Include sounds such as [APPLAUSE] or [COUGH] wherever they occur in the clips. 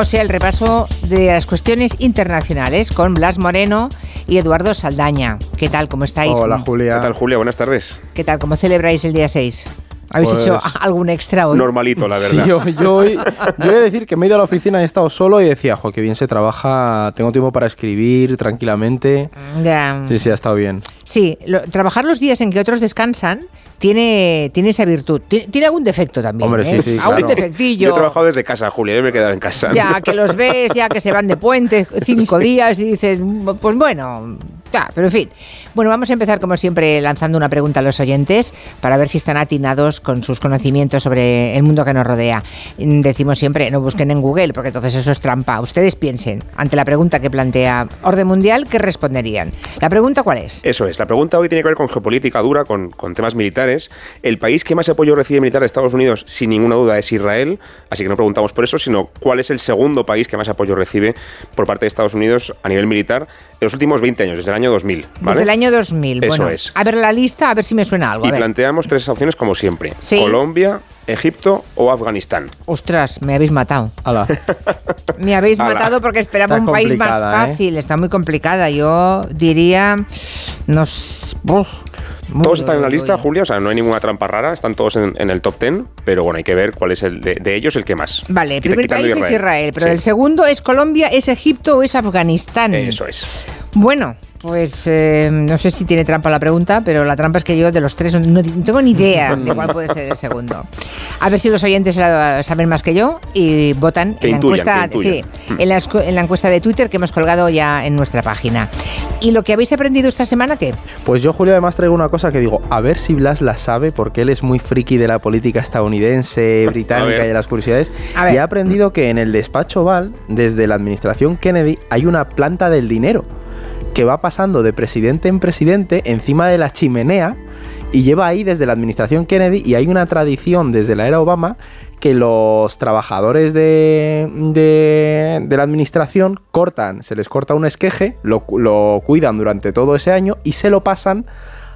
o sea, el repaso de las cuestiones internacionales con Blas Moreno y Eduardo Saldaña. ¿Qué tal? ¿Cómo estáis? Hola, Julia. ¿Qué tal, Julia? Buenas tardes. ¿Qué tal? ¿Cómo celebráis el día 6? ¿Habéis Pues- hecho algún extra hoy? Normalito, la Sí, verdad. yo, yo, hoy- yo he de decir que me he ido a la oficina, he estado solo y decía, jo, qué bien se trabaja, tengo tiempo para escribir tranquilamente. Ya. Sí, sí, ha estado bien. Sí, lo- trabajar los días en que otros descansan tiene, tiene esa virtud. Tiene, tiene algún defecto también. Hombre, sí, ¿eh? sí, Algún claro. defectillo. Yo he trabajado desde casa, Julia. Yo me he quedado en casa. Ya que los ves, ya que se van de puente cinco [LAUGHS] días y dices, pues bueno, ya, pero en fin. Bueno, vamos a empezar como siempre lanzando una pregunta a los oyentes para ver si están atinados con sus conocimientos sobre el mundo que nos rodea. Decimos siempre, no busquen en Google, porque entonces eso es trampa. Ustedes piensen, ante la pregunta que plantea Orden Mundial, ¿qué responderían? La pregunta cuál es? Eso es. La pregunta hoy tiene que ver con geopolítica dura, con, con temas militares. El país que más apoyo recibe militar de Estados Unidos, sin ninguna duda, es Israel. Así que no preguntamos por eso, sino cuál es el segundo país que más apoyo recibe por parte de Estados Unidos a nivel militar en los últimos 20 años, desde el año 2000. ¿vale? Desde el año 2000. Eso bueno, es. A ver la lista, a ver si me suena algo. Y A ver. planteamos tres opciones como siempre. Sí. Colombia, Egipto o Afganistán. Ostras, me habéis matado. Hala. [LAUGHS] Me habéis matado porque esperaba Está un país más ¿eh? fácil. Está muy complicada. Yo diría. No sé. Uf, muy Todos están en la lista. Julia, o sea, no hay ninguna trampa rara, están todos en, en el top 10, pero bueno, hay que ver cuál es el de, de ellos el que más. Vale, el primer país es Israel, pero Sí, el segundo es Colombia, es Egipto o es Afganistán. Eso es. Bueno, pues eh, no sé si tiene trampa la pregunta, pero la trampa es que yo de los tres no, no tengo ni idea de cuál puede ser el segundo. A ver si los oyentes saben más que yo y votan Que en la encuesta, sí, en la, escu- en la encuesta de Twitter que hemos colgado ya en nuestra página. ¿Y lo que habéis aprendido esta semana qué? Pues yo, Julio, además traigo una cosa que digo, a ver si Blas la sabe, porque él es muy friki de la política estadounidense, [LAUGHS] británica y de las curiosidades. A ver. Y he aprendido que en el despacho Oval, desde la administración Kennedy, hay una planta del dinero que va pasando de presidente en presidente encima de la chimenea y lleva ahí desde la administración Kennedy y hay una tradición desde la era Obama que los trabajadores de, de- de la administración cortan, se les corta un esqueje, lo, lo cuidan durante todo ese año y se lo pasan,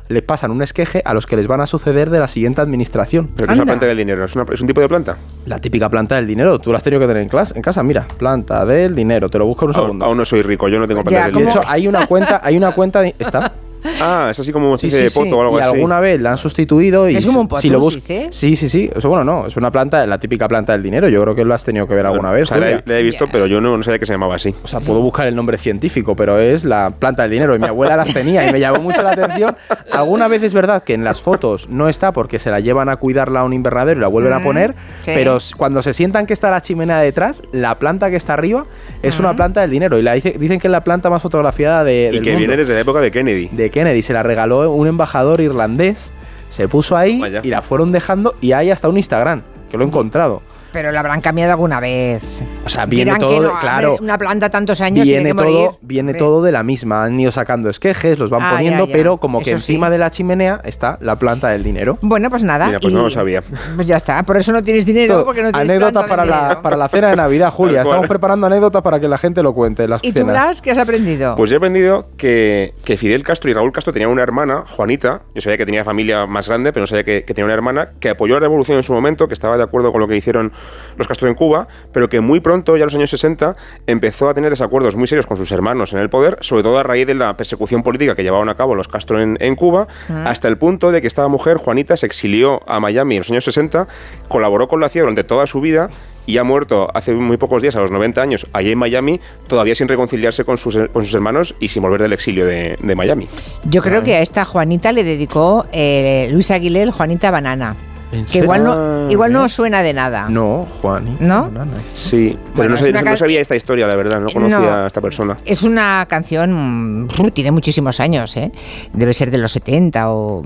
les pasan un esqueje a los que les van a suceder de la siguiente administración. Pero es una Anda. planta del dinero, ¿es, una- es un tipo de planta. La típica planta del dinero, tú la has tenido que tener en, clase, en casa, mira, planta del dinero, te lo busco en un Aún, segundo. aún no soy rico, yo no tengo Ya, planta del ¿cómo? De dinero. hecho, hay una cuenta, hay una cuenta, de- está. Ah, es así como una Sí, especie sí, de sí. poto o algo y así. alguna vez la han sustituido y ¿Es como un si lo potus, dices? Sí, sí, sí. Eso bueno, no, es una planta, la típica planta del dinero. Yo creo que lo has tenido que ver alguna vez. O sea, la, la he visto, pero yo no, no sabía que se llamaba así. O sea, puedo buscar el nombre científico, pero es la planta del dinero. Y mi abuela las tenía y me llamó mucho la atención. Alguna vez es verdad que en las fotos no está porque se la llevan a cuidarla a un invernadero y la vuelven a Mm, poner. sí. Pero cuando se sientan que está la chimenea detrás, la planta que está arriba es Mm. una planta del dinero. Y la dice- dicen que es la planta más fotografiada de, Y del que mundo. viene desde la época de Kennedy. de Kennedy. Se la regaló un embajador irlandés. Se puso ahí Vaya. y la fueron dejando. Y hay hasta un Instagram, que lo he encontrado. Pero la habrán cambiado alguna vez. O sea, viene Dirán todo, que de- no, claro. una planta tantos años Viene, tiene que morir. todo, viene Hombre. todo de la misma. Han ido sacando esquejes, los van Ah, poniendo, ya, ya. pero como que Eso sí. encima de la chimenea está la planta del dinero. Bueno, pues nada. Mira, pues y- no lo sabía. Pues ya está. Por eso no tienes dinero, Todo. porque no tienes anécdota para la, dinero. para la cena de Navidad, Julia. Estamos preparando anécdotas para que la gente lo cuente. Las ¿Y tú. Blas, qué has aprendido? Pues yo he aprendido que, que Fidel Castro y Raúl Castro tenían una hermana, Juanita. Yo sabía que tenía familia más grande, pero no sabía que, que tenía una hermana que apoyó la revolución en su momento, que estaba de acuerdo con lo que hicieron los Castro en Cuba, pero que muy pronto, ya en los años 60, empezó a tener desacuerdos muy serios con sus hermanos en el poder, sobre todo a raíz de la persecución política que llevaban a cabo los Castro en, en Cuba, hasta el punto de que esta mujer, Juanita, se exilió a Miami en los años 60, colaboró con la CIA durante toda su vida y ha muerto hace muy pocos días, a los 90 años, allí en Miami, todavía sin reconciliarse con sus, con sus hermanos y sin volver del exilio de, de Miami. Yo creo que a esta Juanita le dedicó eh, Luis Aguilé el Juanita Banana. ¿En Que igual no, Ah, igual no suena de nada. No, Juan. ¿No? Sí, pero Bueno, no, es sabía, no esta historia, la verdad, no conocía No. a esta persona. Es una canción, mm, tiene muchísimos años, ¿eh? Debe ser de los 70 o,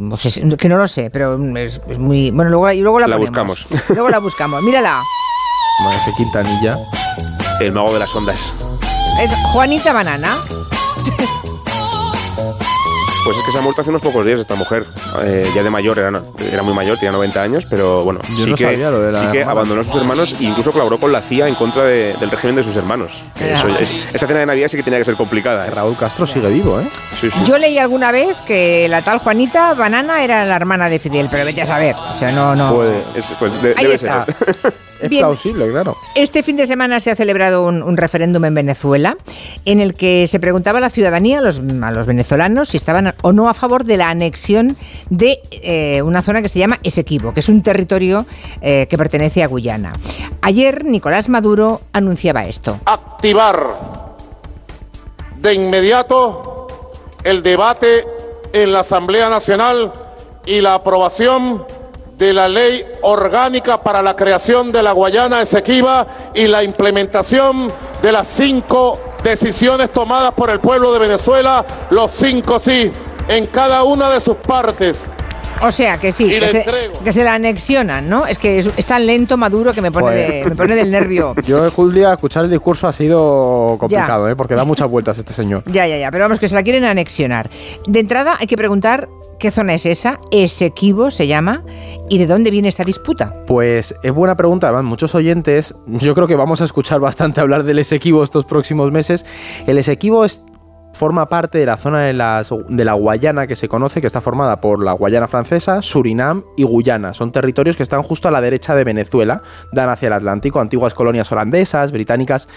que no lo sé, pero es, es muy... Bueno, luego, y luego la, La ponemos. buscamos. [LAUGHS] Luego la buscamos. Mírala. Madre, qué Quintanilla. El mago de las ondas. Es Juanita Banana. [LAUGHS] Pues es que se ha muerto hace unos pocos días esta mujer. Eh, ya de mayor, era, era muy mayor, tenía 90 años, pero bueno, Yo sí, no que, sabía lo de la sí que abandonó a sus hermanos e incluso colaboró con la CIA en contra de- del régimen de sus hermanos. Eso es- esa cena de Navidad sí que tenía que ser complicada. ¿eh? Raúl Castro sigue vivo, ¿eh? Sí, sí. Yo leí alguna vez que la tal Juanita Banana era la hermana de Fidel, pero vete a saber. O sea, no, no. Puede- es- pues de- Ahí debe está. ser. [LAUGHS] Es Bien. plausible, claro. Este fin de semana se ha celebrado un, un referéndum en Venezuela en el que se preguntaba a la ciudadanía, a los, a los venezolanos, si estaban o no a favor de la anexión de eh, una zona que se llama Esequibo, que es un territorio eh, que pertenece a Guyana. Ayer Nicolás Maduro anunciaba esto. activar de inmediato el debate en la Asamblea Nacional y la aprobación de la ley orgánica para la creación de la Guayana Esequiba y la implementación de las cinco decisiones tomadas por el pueblo de Venezuela, los cinco sí, en cada una de sus partes. O sea, que sí, Y que le se, entrego. que se la anexionan, ¿no? Es que es, es tan lento Maduro que me pone, de- me pone del nervio. [LAUGHS] Yo, Julia, escuchar el discurso ha sido complicado, ¿eh? porque da muchas vueltas este señor. [LAUGHS] Ya, ya, ya, pero vamos, que se la quieren anexionar. De entrada hay que preguntar qué zona es esa, Esequibo se llama, y de dónde viene esta disputa. Pues es buena pregunta, además muchos oyentes, yo creo que vamos a escuchar bastante hablar del Esequibo estos próximos meses. El Esequibo es, forma parte de la zona de, la Guayana que se conoce, que está formada por la Guayana francesa, Surinam y Guyana. Son territorios que están justo a la derecha de Venezuela, dan hacia el Atlántico, antiguas colonias holandesas, británicas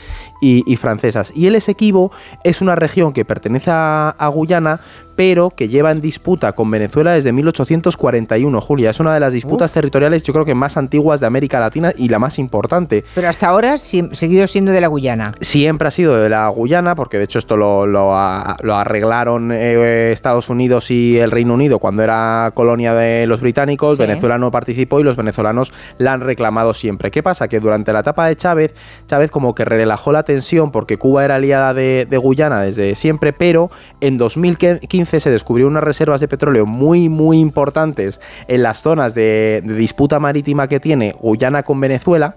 y, y francesas. Y el Esequibo es una región que pertenece a, a Guyana, pero que lleva en disputa con Venezuela desde 1841, Julia. Es una de las disputas territoriales, yo creo que más antiguas de América Latina y la más importante. Pero hasta ahora sí, seguido siendo de la Guyana. Siempre ha sido de la Guyana, porque de hecho esto lo, lo a- lo arreglaron eh, Estados Unidos y el Reino Unido cuando era colonia de los británicos. Sí. Venezuela no participó y los venezolanos la han reclamado siempre. ¿Qué pasa? Que durante la etapa de Chávez, Chávez como que relajó la tensión porque Cuba era aliada de, de Guyana desde siempre, pero en 2015 se descubrió unas reservas de petróleo muy, muy importantes en las zonas de, de disputa marítima que tiene Guyana con Venezuela.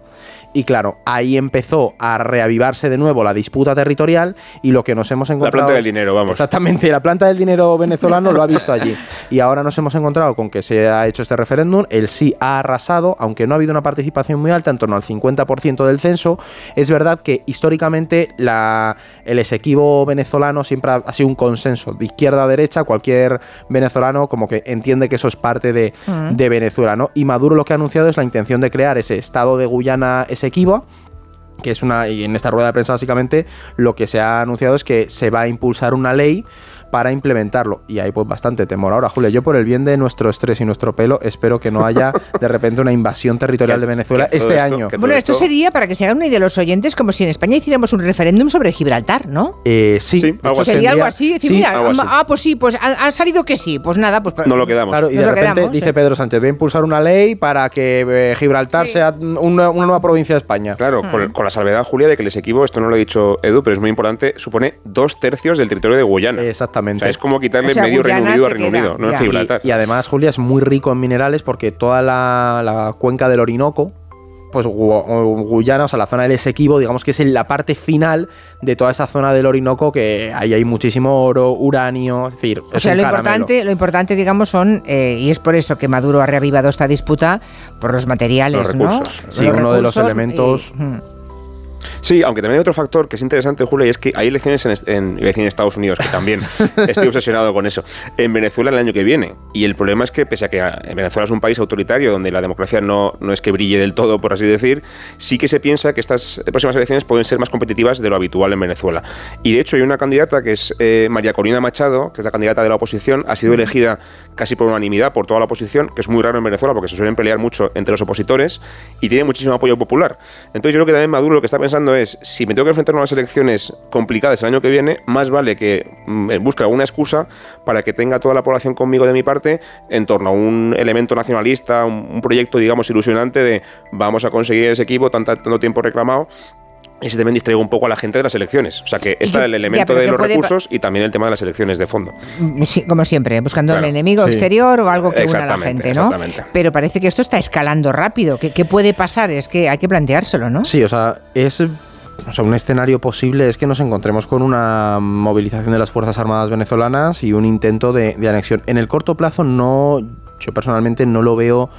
Y claro, ahí empezó a reavivarse de nuevo la disputa territorial y lo que nos hemos encontrado... planta del dinero, vamos. Exactamente, la planta del dinero venezolano lo ha visto allí. Y ahora nos hemos encontrado con que se ha hecho este referéndum, el sí ha arrasado, aunque no ha habido una participación muy alta, en torno al 50% del censo. Es verdad que históricamente la, el Esequibo venezolano siempre ha, ha sido un consenso de izquierda a derecha, cualquier venezolano como que entiende que eso es parte de, de Venezuela, ¿no? Y Maduro lo que ha anunciado es la intención de crear ese estado de Guyana Esequiba que es una y en esta rueda de prensa básicamente lo que se ha anunciado es que se va a impulsar una ley para implementarlo y hay pues bastante temor ahora Julia yo por el bien de nuestro estrés y nuestro pelo espero que no haya [LAUGHS] de repente una invasión territorial de Venezuela este esto- año Bueno, esto esto- sería, para que se hagan una idea los oyentes, como si en España hiciéramos un referéndum sobre Gibraltar, ¿no? Eh, sí, Sí, algo así. Sería algo así, decir, sí, mira, algo así. ah, pues sí, pues ha, ha salido que sí, pues nada, pues No lo quedamos. Claro, y Nos de repente quedamos, dice sí. Pedro Sánchez, voy a impulsar una ley para que eh, Gibraltar Sí. sea una, una nueva provincia de España. Claro, con, con la salvedad, Julia, de que el Esequibo, esto no lo ha dicho Edu, pero es muy importante, supone dos tercios del territorio de Guyana. Exactamente. O sea, es como quitarle O sea, medio Reino Unido a Reino queda, Unido, no en Gibraltar. Y, y además, Julia, es muy rico en minerales porque toda la, la cuenca del Orinoco, pues Gu- Guyana, o sea, la zona del Esequibo, digamos que es en la parte final de toda esa zona del Orinoco que ahí hay muchísimo oro, uranio, es decir, O es sea, un lo caramelo. importante, lo importante, digamos, son, eh, y es por eso que Maduro ha reavivado esta disputa, por los materiales, Los ¿no? recursos. Sí, uno de los elementos- y-. Sí, aunque también hay otro factor que es interesante, Julio, y es que hay elecciones en, en, en Estados Unidos, que también [LAUGHS] estoy obsesionado con eso, en Venezuela el año que viene. Y el problema es que, pese a que ah, Venezuela es un país autoritario donde la democracia no, no es que brille del todo, por así decir, sí que se piensa que estas próximas elecciones pueden ser más competitivas de lo habitual en Venezuela. Y de hecho hay una candidata que es eh, María Corina Machado, que es la candidata de la oposición, ha sido elegida casi por unanimidad por toda la oposición, que es muy raro en Venezuela porque se suelen pelear mucho entre los opositores y tiene muchísimo apoyo popular. Entonces yo creo que también Maduro lo que está pensando es, si me tengo que enfrentar a unas elecciones complicadas el año que viene, más vale que mm, busque alguna excusa para que tenga toda la población conmigo de mi parte en torno a un elemento nacionalista, un, proyecto, digamos, ilusionante de vamos a conseguir ese equipo tan, tanto tiempo reclamado. Y se también distraiga un poco a la gente de las elecciones. O sea que está que- el elemento de los recursos y también el tema de las elecciones de fondo. Mm, Sí, como siempre, buscando Claro, el enemigo sí. exterior o algo que una a la gente, ¿no? Pero parece que esto está escalando rápido. ¿Qué, qué puede pasar? Es que hay que planteárselo, ¿no? Sí, o sea, es o sea, un escenario posible es que nos encontremos con una movilización de las Fuerzas Armadas venezolanas y un intento de, de anexión. En el corto plazo no, yo personalmente no lo veo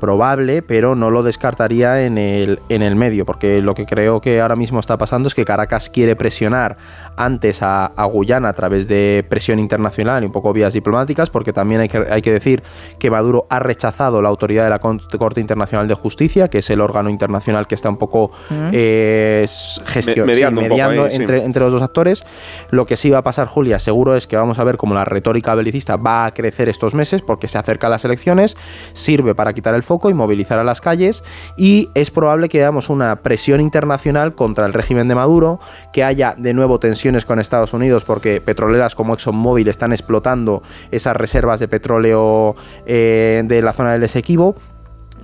probable, pero no lo descartaría en el, en el medio, porque lo que creo que ahora mismo está pasando es que Caracas quiere presionar antes a, a Guyana a través de presión internacional y un poco vías diplomáticas, porque también hay que, hay que decir que Maduro ha rechazado la autoridad de la Corte Internacional de Justicia, que es el órgano internacional que está un poco eh, gestión, Me- mediando sí, un poco mediando ahí, sí. entre, entre los dos actores. Lo que sí va a pasar, Julia, seguro es que vamos a ver cómo la retórica belicista va a crecer estos meses porque se acercan las elecciones, sirve para quitar el y movilizar a las calles y es probable que veamos una presión internacional contra el régimen de Maduro, que haya de nuevo tensiones con Estados Unidos porque petroleras como ExxonMobil están explotando esas reservas de petróleo eh, de la zona del Esequibo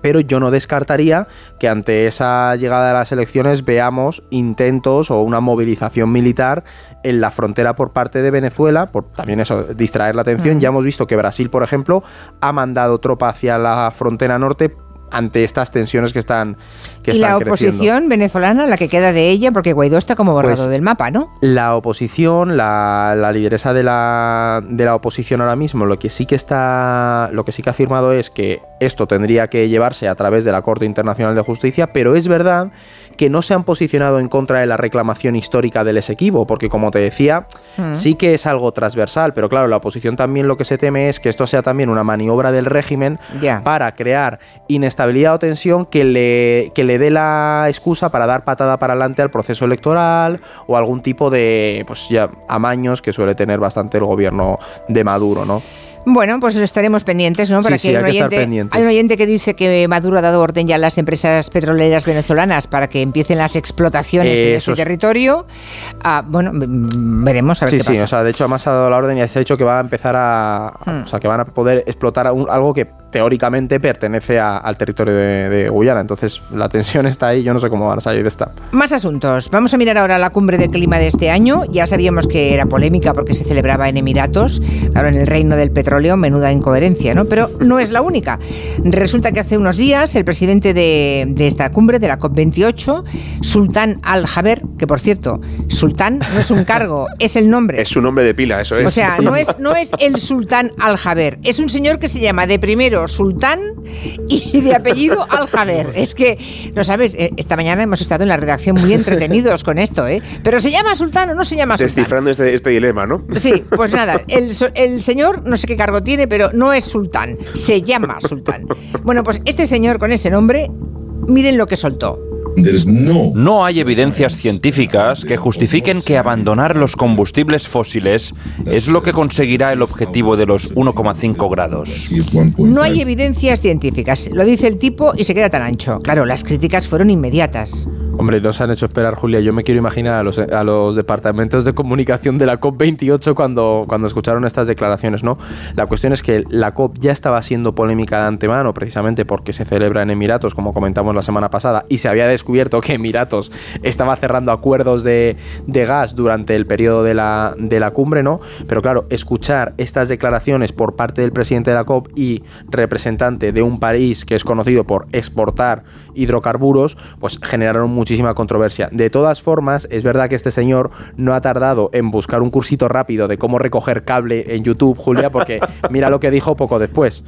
pero yo no descartaría que ante esa llegada de las elecciones veamos intentos o una movilización militar en la frontera por parte de Venezuela, por también eso, distraer la atención. Ya hemos visto que Brasil, por ejemplo, ha mandado tropa hacia la frontera norte ante estas tensiones que están que y la creciendo. oposición venezolana, la que queda de ella, porque Guaidó está como borrado Pues- del mapa, ¿no? La oposición, la, la lideresa de la, de la oposición ahora mismo, lo que sí que está, lo que sí que ha afirmado es que esto tendría que llevarse a través de la Corte Internacional de Justicia, pero es verdad que no se han posicionado en contra de la reclamación histórica del Esequibo, porque como te decía, sí que es algo transversal, pero claro, la oposición también lo que se teme es que esto sea también una maniobra del régimen para crear inestabilidad o tensión que le, que le dé la excusa para dar patada para adelante al proceso electoral o algún tipo de pues ya amaños que suele tener bastante el gobierno de Maduro, ¿no? Bueno, pues estaremos pendientes, ¿no? Sí, Para sí, que hay un que oyente, pendientes. hay un oyente que dice que Maduro ha dado orden ya a las empresas petroleras venezolanas para que empiecen las explotaciones Eh, en eso ese es- territorio. Ah, bueno, veremos a ver Sí, qué sí, pasa. o sea, de hecho además ha dado la orden y se ha dicho que va a empezar a, a- Hmm. o sea, que van a poder explotar un- algo que teóricamente pertenece a- al territorio de, de Guyana. Entonces la tensión está ahí, yo no sé cómo van a salir de esta. Más asuntos. Vamos a mirar ahora la cumbre del clima de este año. Ya sabíamos que era polémica porque se celebraba en Emiratos, claro, en el reino del petróleo, menuda incoherencia, ¿no? Pero no es la única. Resulta que hace unos días el presidente de, de esta cumbre, de la COP28, Sultán Al-Jaber, que por cierto, Sultán no es un cargo, es el nombre. Es su nombre de pila, eso es. O sea, [LAUGHS] no es, no es el sultán Al-Jaber, es un señor que se llama de primero sultán y de apellido [LAUGHS] Al-Jaber. Es que, no sabes, Eh, esta mañana hemos estado en la redacción muy entretenidos con esto, ¿eh? Pero ¿se llama sultán o no se llama sultán? Descifrando este, este dilema, ¿no? Sí, pues nada, [LAUGHS] el, el señor no sé qué cargo tiene, pero no es sultán, se llama sultán. Bueno, pues este señor con ese nombre, miren lo que soltó. No hay evidencias científicas que justifiquen que abandonar los combustibles fósiles es lo que conseguirá el objetivo de los 1,5 grados. No hay evidencias científicas, lo dice el tipo y se queda tan ancho. Claro, las críticas fueron inmediatas. Hombre, nos han hecho esperar, Julia. Yo me quiero imaginar a los, a los departamentos de comunicación de la COP28 cuando, cuando escucharon estas declaraciones, ¿no? La cuestión es que la COP ya estaba siendo polémica de antemano, precisamente porque se celebra en Emiratos, como comentamos la semana pasada, y se había descubierto que Emiratos estaba cerrando acuerdos de, de gas durante el periodo de la, de la cumbre, ¿no? Pero claro, escuchar estas declaraciones por parte del presidente de la COP y representante de un país que es conocido por exportar hidrocarburos, pues generaron muchísima controversia. De todas formas, es verdad que este señor no ha tardado en buscar un cursito rápido de cómo recoger cable en YouTube, Julia, porque [LAUGHS] mira lo que dijo poco después.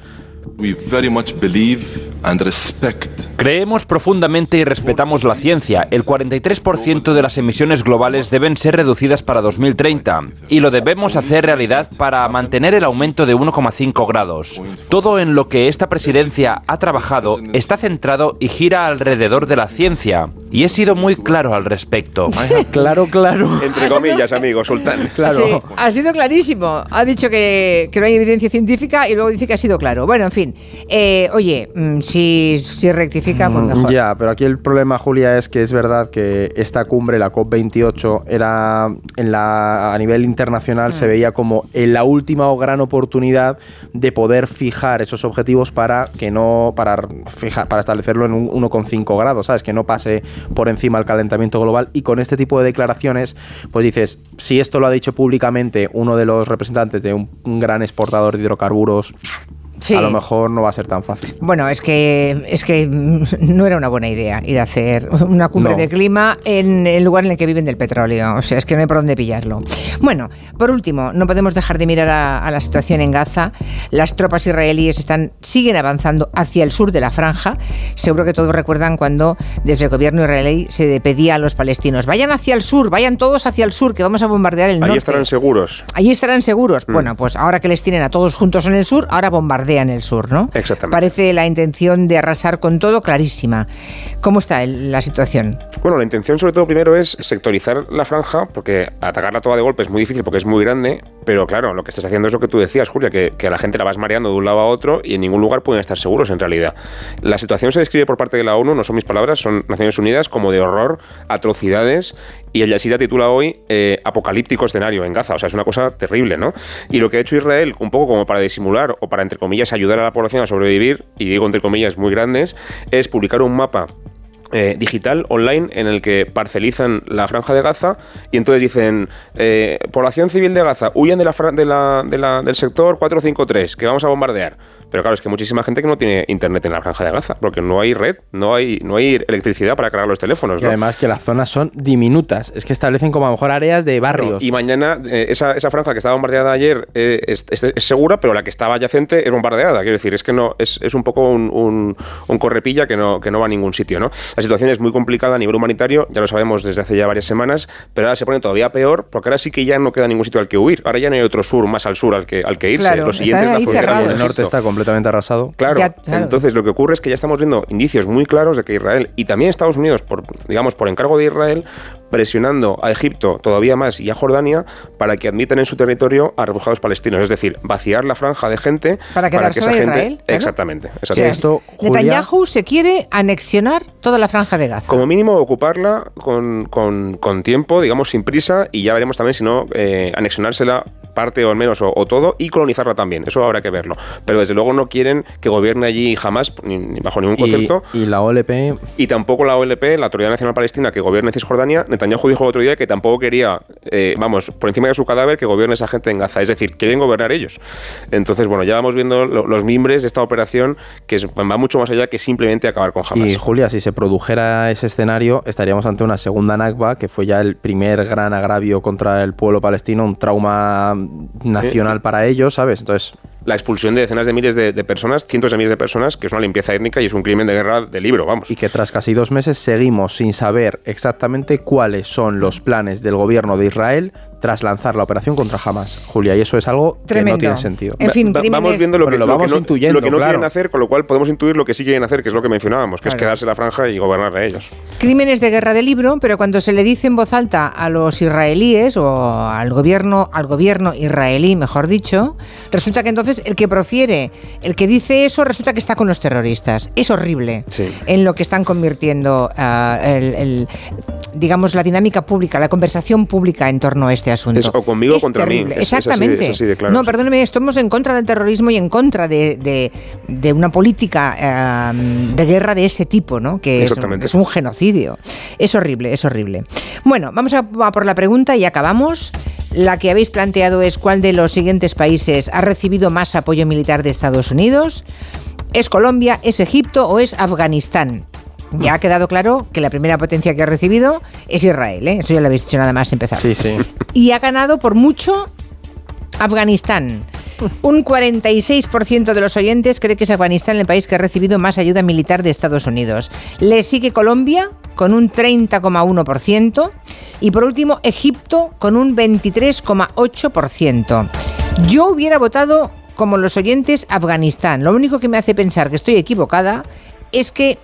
We very much believe and respect Creemos profundamente y respetamos la ciencia. El 43% de las emisiones globales deben ser reducidas para 2030 y lo debemos hacer realidad para mantener el aumento de 1,5 grados. Todo en lo que esta presidencia ha trabajado está centrado y gira alrededor de la ciencia y he sido muy claro al respecto. [LAUGHS] Claro, claro. Entre comillas, amigo, Sultán. [LAUGHS] Claro. Sí, ha sido clarísimo. Ha dicho que, que no hay evidencia científica y luego dice que ha sido claro. Bueno, en fin. Eh, oye, mm, si, si rectifica, pues mejor. Ya, pero aquí el problema, Julia, es que es verdad que esta cumbre, la COP28, era en la, a nivel internacional se veía como en la última o gran oportunidad de poder fijar esos objetivos para que no para fijar, para establecerlo en un 1,5 grados, ¿sabes? Que no pase por encima el calentamiento global y con este tipo de declaraciones, pues dices, si esto lo ha dicho públicamente uno de los representantes de un, un gran exportador de hidrocarburos Sí. a lo mejor no va a ser tan fácil. Bueno, es que es que [LAUGHS] no era una buena idea ir a hacer una cumbre No. de clima en el lugar en el que viven del petróleo. O sea, es que no hay por dónde pillarlo. Bueno, por último, no podemos dejar de mirar a, a la situación en Gaza. Las tropas israelíes están siguen avanzando hacia el sur de la franja. Seguro que todos recuerdan cuando desde el gobierno israelí se pedía a los palestinos vayan hacia el sur, vayan todos hacia el sur, que vamos a bombardear el Ahí norte. estarán seguros. Allí estarán seguros. Mm. Bueno, pues ahora que les tienen a todos juntos en el sur, ahora bombardean el sur, ¿no? Exactamente. Parece la intención de arrasar con todo clarísima. ¿Cómo está el- la situación? Bueno, la intención sobre todo primero es sectorizar la franja, porque atacarla toda de golpe es muy difícil porque es muy grande, pero claro, lo que estás haciendo es lo que tú decías, Julia, que, que a la gente la vas mareando de un lado a otro y en ningún lugar pueden estar seguros en realidad. La situación se describe por parte de la ONU, no son mis palabras, son Naciones Unidas, como de horror, atrocidades, y el Yazida titula hoy eh, Apocalíptico escenario en Gaza, o sea, es una cosa terrible, ¿no? Y lo que ha hecho Israel, un poco como para disimular o para, entre comillas, ayudar a la población a sobrevivir, y digo entre comillas muy grandes, es publicar un mapa eh, digital online en el que parcelizan la franja de Gaza y entonces dicen eh, población civil de Gaza huyen de la- del sector 453 que vamos a bombardear pero claro es que muchísima gente que no tiene internet en la franja de Gaza porque no hay red no hay no hay electricidad para cargar los teléfonos Y ¿no? además que las zonas son diminutas. Es que establecen como a lo mejor áreas de barrios. Y mañana eh, esa, esa franja que estaba bombardeada ayer eh, es, es- es segura, pero la que estaba adyacente es bombardeada. Quiero decir, es que no es, es un poco un, un- un correpilla que no, que no va a ningún sitio. ¿no? La situación es muy complicada a nivel humanitario, ya lo sabemos desde hace ya varias semanas, pero ahora se pone todavía peor porque ahora sí que ya no queda ningún sitio al que huir. Ahora ya no hay otro sur más al sur al que, al que irse. Claro, Lo siguiente es están la frontera con cerrados. el norte está completamente arrasado. Claro. Ya, claro. entonces lo que ocurre es que ya estamos viendo indicios muy claros de que Israel y también Estados Unidos, por, digamos, por encargo de Israel, presionando a Egipto todavía más y a Jordania para que admitan en su territorio a refugiados palestinos, es decir, vaciar la franja de gente Para quedarse esa a gente Israel, claro. exactamente, exactamente. esto, Netanyahu se quiere anexionar toda la franja de Gaza. Como mínimo ocuparla con, con- con tiempo, digamos sin prisa, y ya veremos también si no eh, anexionársela parte o al menos o, o todo y colonizarla también. Eso habrá que verlo. Pero desde luego no quieren que gobierne allí jamás, ni, bajo ningún concepto. y la OLP Y tampoco la OLP, la Autoridad Nacional Palestina, que gobierna en Cisjordania, Netanyahu dijo el otro día que tampoco quería, eh, vamos, por encima de su cadáver, que gobierne esa gente en Gaza. Es decir, quieren gobernar ellos. Entonces, bueno, ya vamos viendo lo- los mimbres de esta operación, que es- va mucho más allá que simplemente acabar con Hamas. Y Julia, si se produjera ese escenario, estaríamos ante una segunda Nakba, que fue ya el primer gran agravio contra el pueblo palestino, un trauma nacional para ellos, ¿sabes? Entonces, la expulsión de decenas de miles de, de personas, cientos de miles de personas, que es una limpieza étnica y es un crimen de guerra de libro, vamos. y que tras casi dos meses seguimos sin saber exactamente cuáles son los planes del gobierno de Israel tras lanzar la operación contra Hamas. Julia, y eso es algo que Tremendo. no tiene sentido. En fin, Va- vamos viendo lo que, lo lo que vamos no, intuyendo, lo que no claro. quieren hacer, con lo cual podemos intuir lo que sí quieren hacer, que es lo que mencionábamos, que es quedarse la franja y gobernar a ellos. Crímenes de guerra de libro, pero cuando se le dice en voz alta a los israelíes o al gobierno, al gobierno israelí, mejor dicho, resulta que entonces el que profiere, el que dice eso, resulta que está con los terroristas. Es horrible Sí. en lo que están convirtiendo ah, el- el- digamos la dinámica pública, la conversación pública en torno a este asunto. Es o conmigo o contra mí. terrible. Es de- Exactamente. así claro, no, perdóneme, estamos en contra del terrorismo y en contra de, de- de una política de guerra de ese tipo, ¿no? Que es, un genocidio. Es horrible, es horrible. Bueno, vamos a, a por la pregunta y acabamos. La que habéis planteado es cuál de los siguientes países ha recibido más apoyo militar de Estados Unidos. ¿Es Colombia, es Egipto o es Afganistán? Ya ha quedado claro que la primera potencia que ha recibido es Israel, ¿eh? Eso ya lo habéis dicho nada más empezar. Sí, sí. Y ha ganado por mucho Afganistán. Un 46% de los oyentes cree que es Afganistán el país que ha recibido más ayuda militar de Estados Unidos. Le sigue Colombia con un 30,1% y por último Egipto con un 23,8%. Yo hubiera votado como los oyentes Afganistán. Lo único que me hace pensar que estoy equivocada es que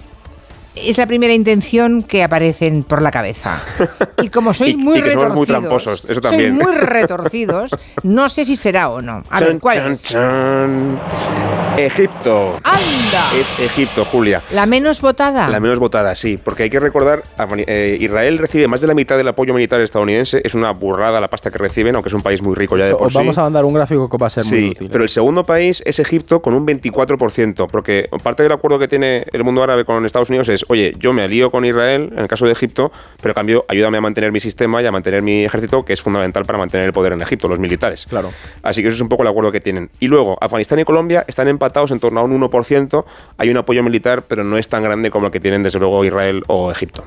es la primera intención que aparecen por la cabeza. Y como sois [LAUGHS] Y- muy y que retorcidos, muy tramposos, eso sois también. muy retorcidos, no sé si será o no. A ver, Chan, ¿cuál chan, es? chan. Egipto. ¡Anda! Es Egipto, Julia. La menos votada. La menos votada, sí, porque hay que recordar, eh, Israel recibe más de la mitad del apoyo militar estadounidense, es una burrada la pasta que reciben, aunque es un país muy rico ya de por Os sí. vamos a mandar un gráfico que va a ser muy Sí, útil. ¿eh? pero el segundo país es Egipto con un 24%, porque parte del acuerdo que tiene el mundo árabe con Estados Unidos es, oye, yo me alío con Israel, en el caso de Egipto, pero a cambio ayúdame a mantener mi sistema y a mantener mi ejército, que es fundamental para mantener el poder en Egipto, los militares. Claro. Así que eso es un poco el acuerdo que tienen. Y luego, Afganistán y Colombia están empatados en torno a un 1%. Hay un apoyo militar, pero no es tan grande como el que tienen desde luego Israel o Egipto.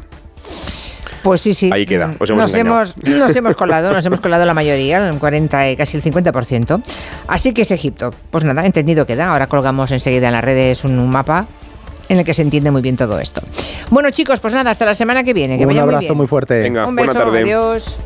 Pues sí, sí. Ahí queda, hemos nos, hemos, nos hemos colado, nos hemos colado la mayoría, el 40 y casi el 50%. Así que es Egipto. Pues nada, entendido queda. Ahora colgamos enseguida en las redes un, un mapa en el que se entiende muy bien todo esto. Bueno, chicos, pues nada, hasta la semana que viene. Que Un abrazo muy, muy fuerte. Venga, Un beso, tarde. Adiós.